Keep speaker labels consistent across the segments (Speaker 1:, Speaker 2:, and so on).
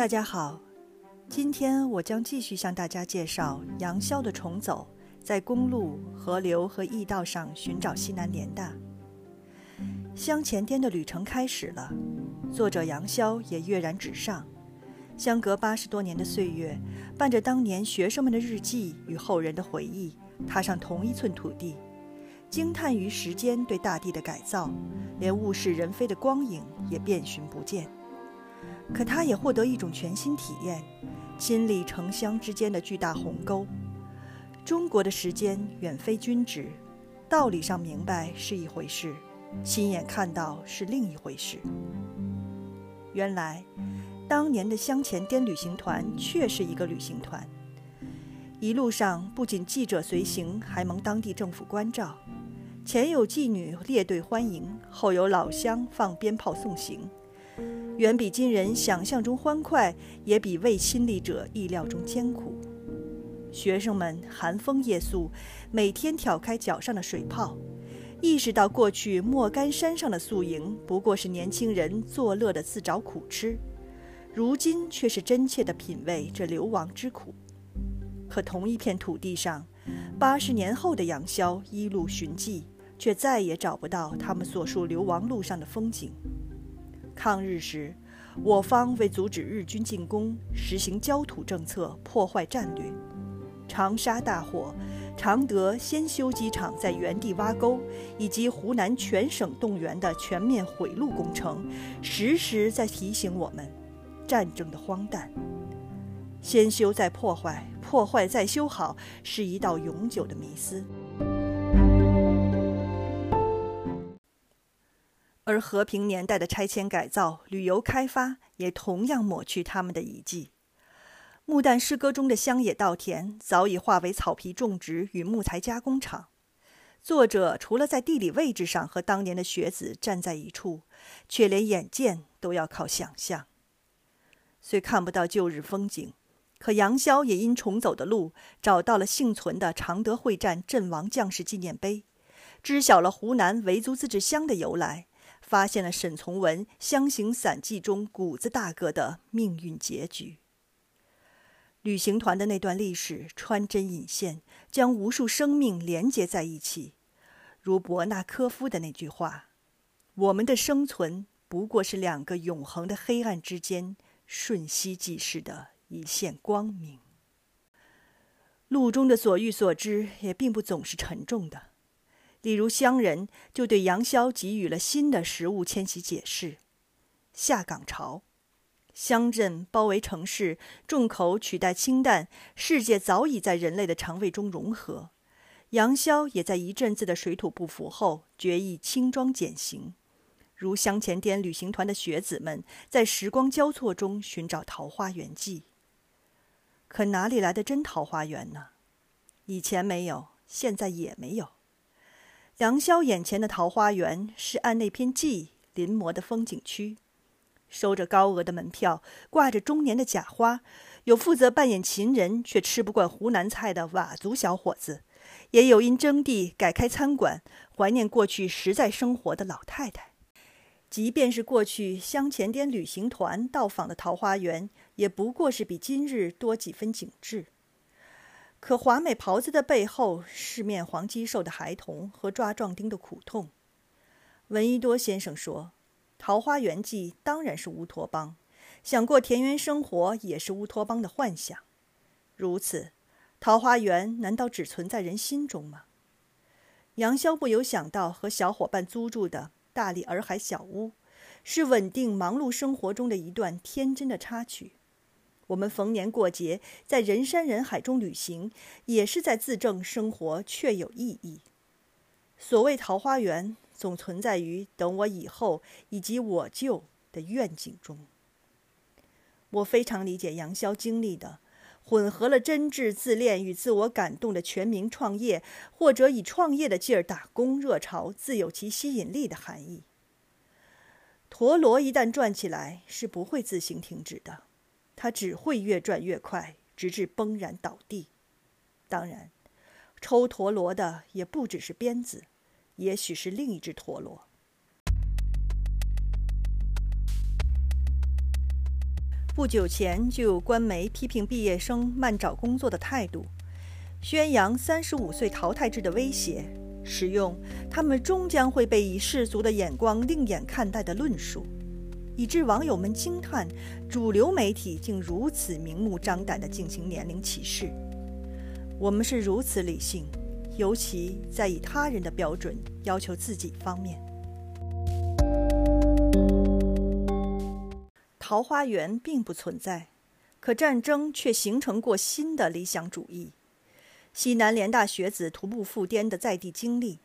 Speaker 1: 大家好，今天我将继续向大家介绍杨逍的重走，在公路、河流和驿道上寻找西南联大。香前滇的旅程开始了，作者杨逍也跃然纸上。相隔八十多年的岁月，伴着当年学生们的日记与后人的回忆，踏上同一寸土地，惊叹于时间对大地的改造，连物是人非的光影也遍寻不见。可他也获得一种全新体验：亲历城乡之间的巨大鸿沟。中国的时间远非均值，道理上明白是一回事，亲眼看到是另一回事。原来。当年的香前滇旅行团却是一个旅行团，一路上不仅记者随行，还蒙当地政府关照。前有妓女列队欢迎，后有老乡放鞭炮送行，远比今人想象中欢快，也比未亲历者意料中艰苦。学生们寒风夜宿，每天挑开脚上的水泡，意识到过去莫干山上的宿营不过是年轻人作乐的自找苦吃。如今却是真切地品味这流亡之苦。可同一片土地上，八十年后的杨逍一路寻迹，却再也找不到他们所述流亡路上的风景。抗日时，我方为阻止日军进攻，实行焦土政策，破坏战略。长沙大火、常德先修机场在原地挖沟，以及湖南全省动员的全面毁路工程，时时在提醒我们。战争的荒诞，先修再破坏，破坏再修好，是一道永久的迷思。而和平年代的拆迁改造、旅游开发，也同样抹去他们的遗迹。木旦诗歌中的乡野稻田，早已化为草皮种植与木材加工厂。作者除了在地理位置上和当年的学子站在一处，却连眼见都要靠想象。虽看不到旧日风景，可杨逍也因重走的路找到了幸存的常德会战阵亡将士纪念碑，知晓了湖南维族自治乡的由来，发现了沈从文《湘行散记》中谷子大哥的命运结局。旅行团的那段历史穿针引线，将无数生命连接在一起，如伯纳科夫的那句话：“我们的生存不过是两个永恒的黑暗之间。”瞬息即逝的一线光明。路中的所遇所知也并不总是沉重的，例如乡人就对杨逍给予了新的食物迁徙解释：下岗潮，乡镇包围城市，重口取代清淡，世界早已在人类的肠胃中融合。杨逍也在一阵子的水土不服后，决意轻装简行。如香前滇旅行团的学子们，在时光交错中寻找桃花源记。可哪里来的真桃花源呢？以前没有，现在也没有。杨逍眼前的桃花源，是按那篇记临摹的风景区，收着高额的门票，挂着中年的假花，有负责扮演秦人却吃不惯湖南菜的佤族小伙子，也有因征地改开餐馆，怀念过去实在生活的老太太。即便是过去香前滇旅行团到访的桃花源，也不过是比今日多几分景致。可华美袍子的背后，是面黄肌瘦的孩童和抓壮丁的苦痛。闻一多先生说：“桃花源记当然是乌托邦，想过田园生活也是乌托邦的幻想。如此，桃花源难道只存在人心中吗？”杨逍不由想到和小伙伴租住的。大理洱海小屋，是稳定忙碌生活中的一段天真的插曲。我们逢年过节在人山人海中旅行，也是在自证生活确有意义。所谓桃花源，总存在于等我以后以及我就的愿景中。我非常理解杨逍经历的。混合了真挚自恋与自我感动的全民创业，或者以创业的劲儿打工热潮，自有其吸引力的含义。陀螺一旦转起来，是不会自行停止的，它只会越转越快，直至崩然倒地。当然，抽陀螺的也不只是鞭子，也许是另一只陀螺。不久前就有官媒批评毕业生慢找工作的态度，宣扬“三十五岁淘汰制”的威胁，使用他们终将会被以世俗的眼光另眼看待的论述，以致网友们惊叹：主流媒体竟如此明目张胆地进行年龄歧视。我们是如此理性，尤其在以他人的标准要求自己方面。桃花源并不存在，可战争却形成过新的理想主义。西南联大学子徒步赴滇的在地经历，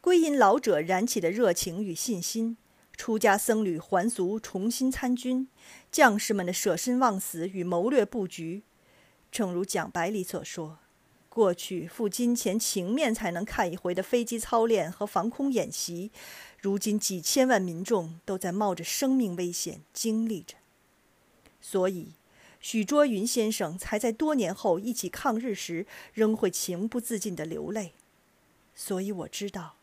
Speaker 1: 归隐老者燃起的热情与信心，出家僧侣还俗重新参军，将士们的舍身忘死与谋略布局，正如蒋百里所说：“过去付金钱情面才能看一回的飞机操练和防空演习，如今几千万民众都在冒着生命危险经历着。”所以，许倬云先生才在多年后一起抗日时，仍会情不自禁地流泪。所以我知道，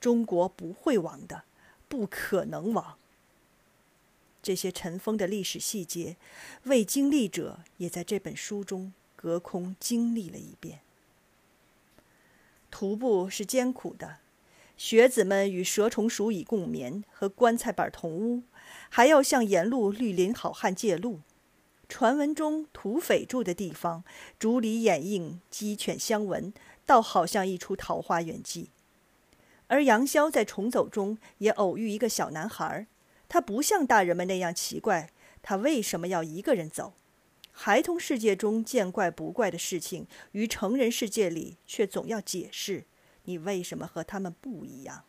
Speaker 1: 中国不会亡的，不可能亡。这些尘封的历史细节，未经历者也在这本书中隔空经历了一遍。徒步是艰苦的，学子们与蛇虫鼠蚁共眠，和棺材板同屋。还要向沿路绿林好汉借路。传闻中土匪住的地方，竹篱掩映，鸡犬相闻，倒好像一出桃花源记。而杨潇在重走中也偶遇一个小男孩，他不像大人们那样奇怪，他为什么要一个人走？孩童世界中见怪不怪的事情，于成人世界里却总要解释：你为什么和他们不一样？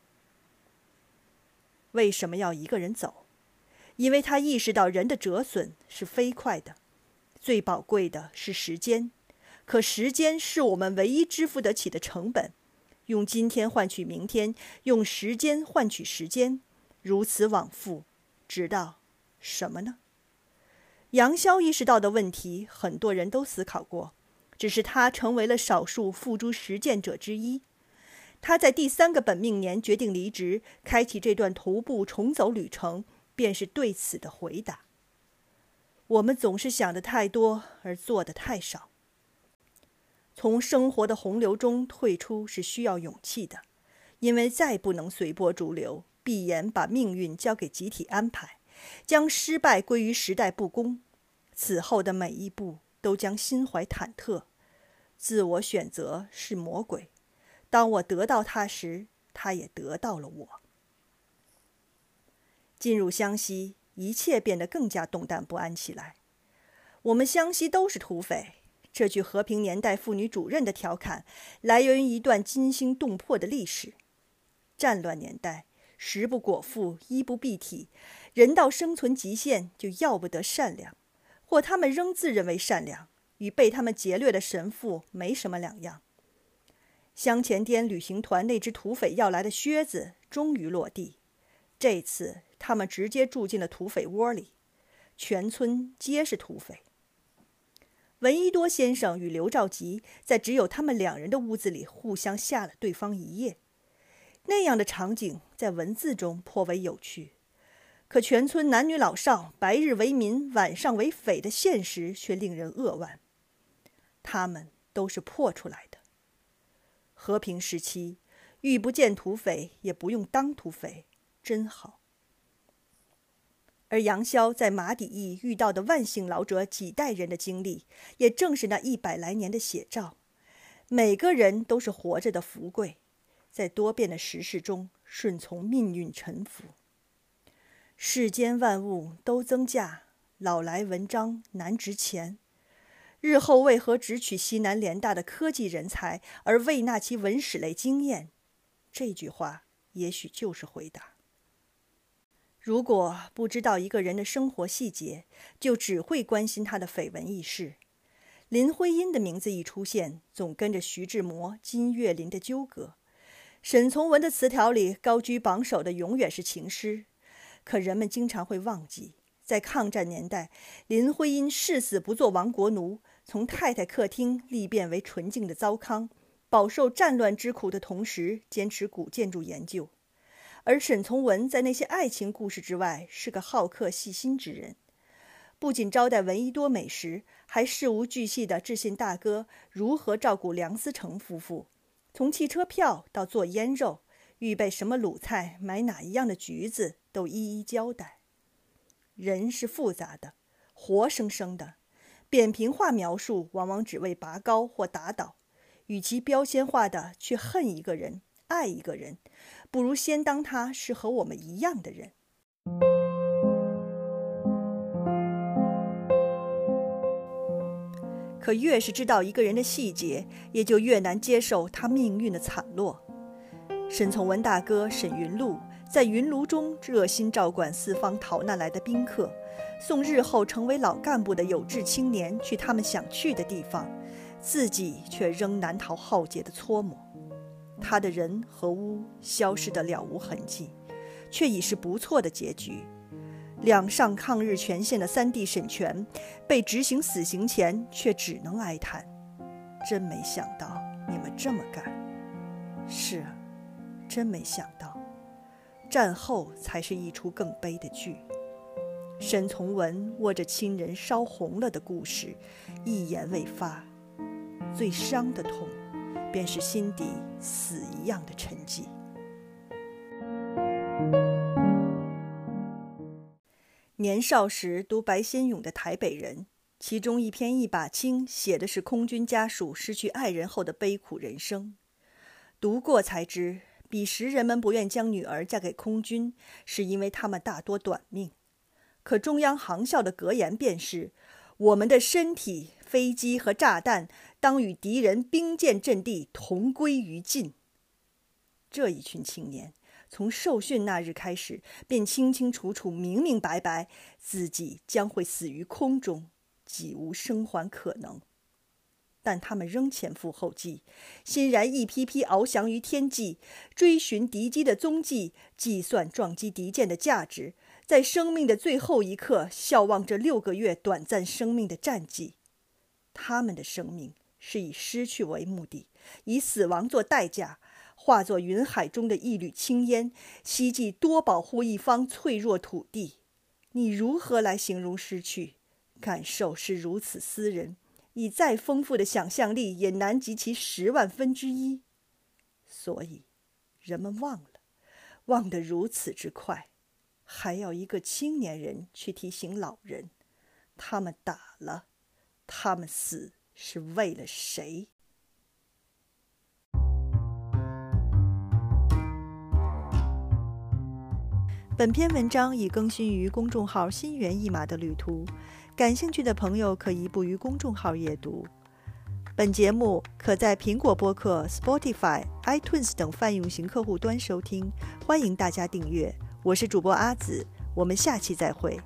Speaker 1: 为什么要一个人走？因为他意识到人的折损是飞快的，最宝贵的是时间，可时间是我们唯一支付得起的成本。用今天换取明天，用时间换取时间，如此往复，直到什么呢？杨潇意识到的问题，很多人都思考过，只是他成为了少数付诸实践者之一。他在第三个本命年决定离职，开启这段徒步重走旅程。便是对此的回答。我们总是想的太多，而做的太少。从生活的洪流中退出是需要勇气的，因为再不能随波逐流，闭眼把命运交给集体安排，将失败归于时代不公。此后的每一步都将心怀忐忑。自我选择是魔鬼，当我得到它时，它也得到了我。进入湘西，一切变得更加动荡不安起来。我们湘西都是土匪，这句和平年代妇女主任的调侃，来源于一段惊心动魄的历史。战乱年代，食不果腹，衣不蔽体，人到生存极限就要不得善良，或他们仍自认为善良，与被他们劫掠的神父没什么两样。湘前滇旅行团那只土匪要来的靴子终于落地，这次。他们直接住进了土匪窝里，全村皆是土匪。闻一多先生与刘兆吉在只有他们两人的屋子里互相吓了对方一夜，那样的场景在文字中颇为有趣，可全村男女老少白日为民，晚上为匪的现实却令人扼腕。他们都是破出来的。和平时期，遇不见土匪也不用当土匪，真好。而杨逍在马底驿遇到的万姓老者几代人的经历，也正是那一百来年的写照。每个人都是活着的福贵，在多变的时势中顺从命运沉浮。世间万物都增价，老来文章难值钱。日后为何只取西南联大的科技人才，而未纳其文史类经验？这句话也许就是回答。如果不知道一个人的生活细节，就只会关心他的绯闻轶事。林徽因的名字一出现，总跟着徐志摩、金岳霖的纠葛。沈从文的词条里高居榜首的永远是情诗。可人们经常会忘记，在抗战年代，林徽因誓死不做亡国奴，从太太客厅历变为纯净的糟糠，饱受战乱之苦的同时，坚持古建筑研究。而沈从文在那些爱情故事之外是个好客细心之人，不仅招待闻一多美食，还事无巨细地致信大哥如何照顾梁思成夫妇，从汽车票到做腌肉、预备什么卤菜、买哪一样的橘子，都一一交代。人是复杂的，活生生的，扁平化描述往往只为拔高或打倒，与其标签化的去恨一个人、爱一个人，不如先当他是和我们一样的人。可越是知道一个人的细节，也就越难接受他命运的惨落。沈从文大哥沈云路在云庐中热心照管四方逃难来的宾客，送日后成为老干部的有志青年去他们想去的地方，自己却仍难逃浩劫的搓磨。他的人和屋消失得了无痕迹，却已是不错的结局。两上抗日前线的三弟沈泉，被执行死刑前，却只能哀叹：“真没想到你们这么干。”是啊，真没想到，战后才是一出更悲的剧。沈从文握着亲人烧红了的故事，一言未发。最伤的痛，便是心底死一样的沉寂。年少时读白先勇的《台北人》，其中一篇《一把青》写的是空军家属失去爱人后的悲苦人生。读过才知，彼时人们不愿将女儿嫁给空军，是因为他们大多短命。可中央航校的格言便是：“我们的身体、飞机和炸弹，当与敌人兵舰阵地同归于尽。”这一群青年。从受训那日开始，便清清楚楚、明明白白，自己将会死于空中，几无生还可能。但他们仍前赴后继，欣然一批批翱翔于天际，追寻敌机的踪迹，计算撞击敌舰的价值，在生命的最后一刻，笑望这六个月短暂生命的战绩。他们的生命是以失去为目的，以死亡做代价。化作云海中的一缕青烟，希冀多保护一方脆弱土地。你如何来形容失去？感受是如此私人，以再丰富的想象力也难及其十万分之一。所以，人们忘了，忘得如此之快，还要一个青年人去提醒老人：他们打了，他们死是为了谁？本篇文章已更新于公众号“心猿意马的旅途”，感兴趣的朋友可移步于公众号阅读。本节目可在苹果播客、Spotify、iTunes 等泛用型客户端收听，欢迎大家订阅。我是主播阿紫，我们下期再会。